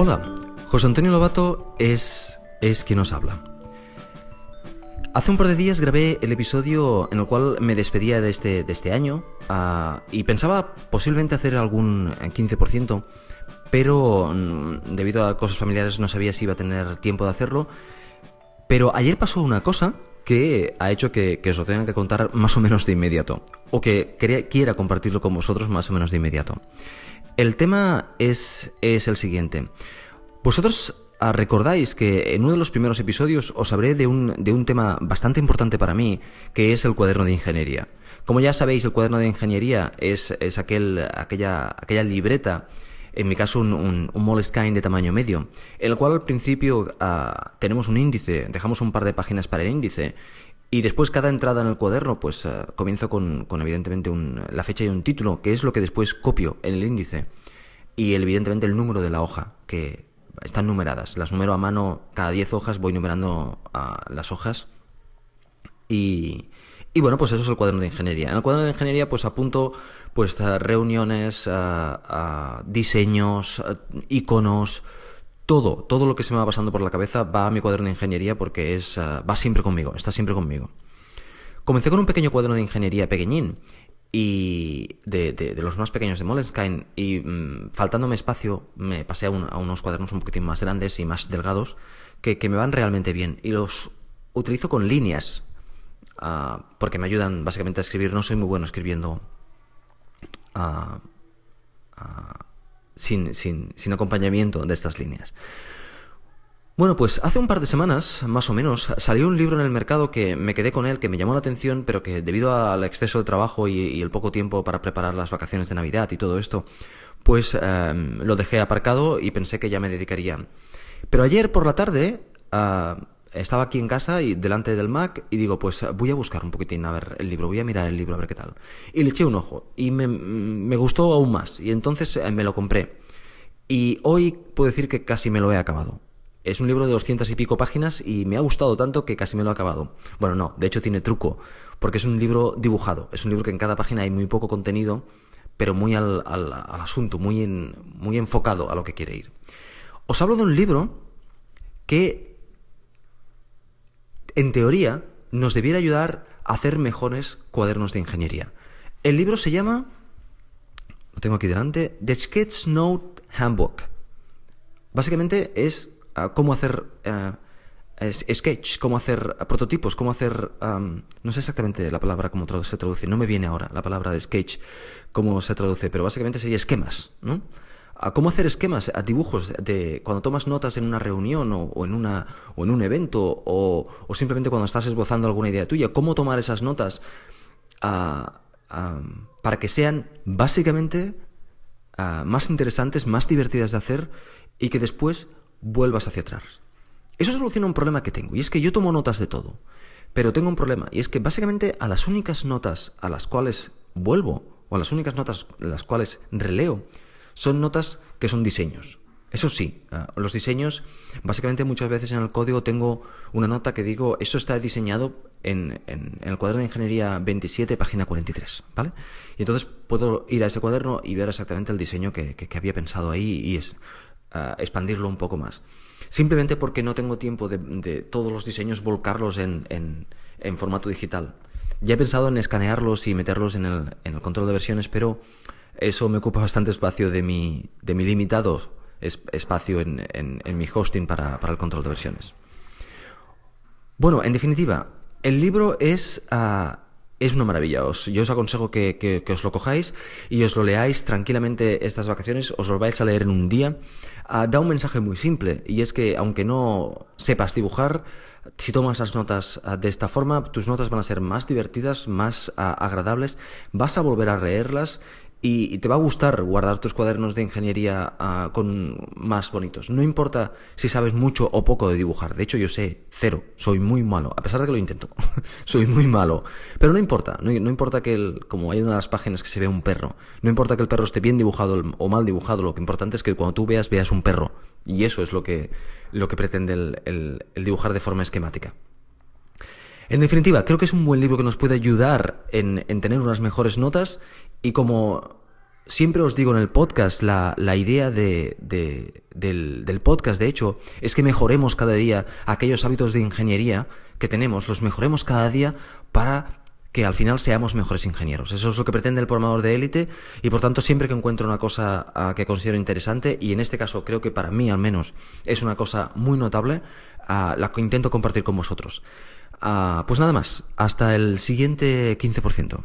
Hola, José Antonio Lobato es, es quien nos habla. Hace un par de días grabé el episodio en el cual me despedía de este, de este año ah, y pensaba posiblemente hacer algún 15%, pero mm, debido a cosas familiares no sabía si iba a tener tiempo de hacerlo. Pero ayer pasó una cosa que ha hecho que, os lo tengan que contar más o menos de inmediato, o que quiera compartirlo con vosotros más o menos de inmediato. El tema es, el siguiente. Vosotros ah, recordáis que en uno de los primeros episodios os hablé de un, tema bastante importante para mí, que es el cuaderno de ingeniería. Como ya sabéis, el cuaderno de ingeniería es, es aquel, aquella, aquella libreta en mi caso un, un, Moleskine de tamaño medio, el cual al principio ah, tenemos un índice, dejamos un par de páginas para el índice, y después cada entrada en el cuaderno, pues uh, comienzo con, con evidentemente un, la fecha y un título, que es lo que después copio en el índice, y evidentemente el número de la hoja, que están numeradas. Las numero a mano, cada 10 hojas voy numerando ah, las hojas, y, y bueno, pues eso es el cuaderno de ingeniería. En el cuaderno de ingeniería pues apunto pues reuniones, diseños, iconos, todo, todo lo que se me va pasando por la cabeza va a mi cuaderno de ingeniería porque es va siempre conmigo, está siempre conmigo. Comencé con un pequeño cuaderno de ingeniería pequeñín y de, de, los más pequeños de Moleskine y mm, faltándome espacio me pasé a, unos cuadernos un poquitín más grandes y más delgados que, que me van realmente bien y los utilizo con líneas Ah, porque me ayudan básicamente a escribir. No soy muy bueno escribiendo ah, ah, sin, sin, sin acompañamiento de estas líneas. Bueno, pues hace un par de semanas, más o menos, salió un libro en el mercado que me quedé con él, que me llamó la atención, pero que debido al exceso de trabajo y, el poco tiempo para preparar las vacaciones de Navidad y todo esto, pues em, lo dejé aparcado y pensé que ya me dedicaría. Pero ayer por la tarde estaba aquí en casa y delante del Mac y digo, pues voy a buscar un poquitín a ver el libro, voy a mirar el libro a ver qué tal. Y le eché un ojo y me, me gustó aún más y entonces eh, me lo compré. Y hoy puedo decir que casi me lo he acabado. Es un libro de doscientas y pico páginas y me ha gustado tanto que casi me lo he acabado. Bueno, no, de hecho tiene truco, porque es un libro dibujado. Es un libro que en cada página hay muy poco contenido, pero muy al, al, al asunto, muy, en, muy enfocado a lo que quiere ir. Os hablo de un libro que en teoría, nos debiera ayudar a hacer mejores cuadernos de ingeniería. El libro se llama, lo tengo aquí delante, The Sketch Note Handbook. Básicamente es ah, cómo hacer uh, sketch, cómo hacer prototipos, cómo hacer... no sé exactamente la palabra cómo se traduce, no me viene ahora la palabra de sketch, cómo se traduce, pero básicamente sería esquemas, ¿no? A cómo hacer esquemas, a dibujos de cuando tomas notas en una reunión o, en, una, o en un evento o, simplemente cuando estás esbozando alguna idea tuya, cómo tomar esas notas para que sean básicamente más interesantes, más divertidas de hacer y que después vuelvas hacia atrás. Eso soluciona un problema que tengo y es que yo tomo notas de todo, pero tengo un problema y es que básicamente a las únicas notas a las cuales vuelvo o a las únicas notas a las cuales releo, son notas que son diseños. Eso sí, ah, los diseños, básicamente muchas veces en el código tengo una nota que digo, eso está diseñado en, el cuaderno de ingeniería 27, página 43, ¿vale? Y entonces puedo ir a ese cuaderno y ver exactamente el diseño que, había pensado ahí y es, ah, expandirlo un poco más. Simplemente porque no tengo tiempo de, todos los diseños volcarlos en, en, formato digital. Ya he pensado en escanearlos y meterlos en el, en el control de versiones, pero eso me ocupa bastante espacio de mi, de mi limitado espacio en, en, mi hosting para, para, el control de versiones. Bueno, en definitiva, el libro es, ah, es una maravilla. yo os aconsejo que, que, os lo cojáis y os lo leáis tranquilamente estas vacaciones, os lo vais a leer en un día. Ah, da un mensaje muy simple y es que aunque no sepas dibujar, si tomas las notas ah, de esta forma, tus notas van a ser más divertidas, más agradables, vas a volver a leerlas y, te va a gustar guardar tus cuadernos de ingeniería ah, con más bonitos. No importa si sabes mucho o poco de dibujar. De hecho, yo sé cero. Soy muy malo. A pesar de que lo intento. soy muy malo. Pero no importa. No, importa que, el, como hay una de las páginas que se ve un perro, no importa que el perro esté bien dibujado o mal dibujado. Lo que importante es que cuando tú veas, veas un perro. Y eso es lo que, lo que pretende el dibujar de forma esquemática. En definitiva, creo que es un buen libro que nos puede ayudar en, tener unas mejores notas y como siempre os digo en el podcast, la, idea de, del, podcast, de hecho, es que mejoremos cada día aquellos hábitos de ingeniería que tenemos, los mejoremos cada día para que al final seamos mejores ingenieros. Eso es lo que pretende el programador de élite y por tanto siempre que encuentro una cosa ah, que considero interesante y en este caso creo que para mí al menos es una cosa muy notable, ah, la intento compartir con vosotros. Ah, pues nada más, hasta el siguiente 15%.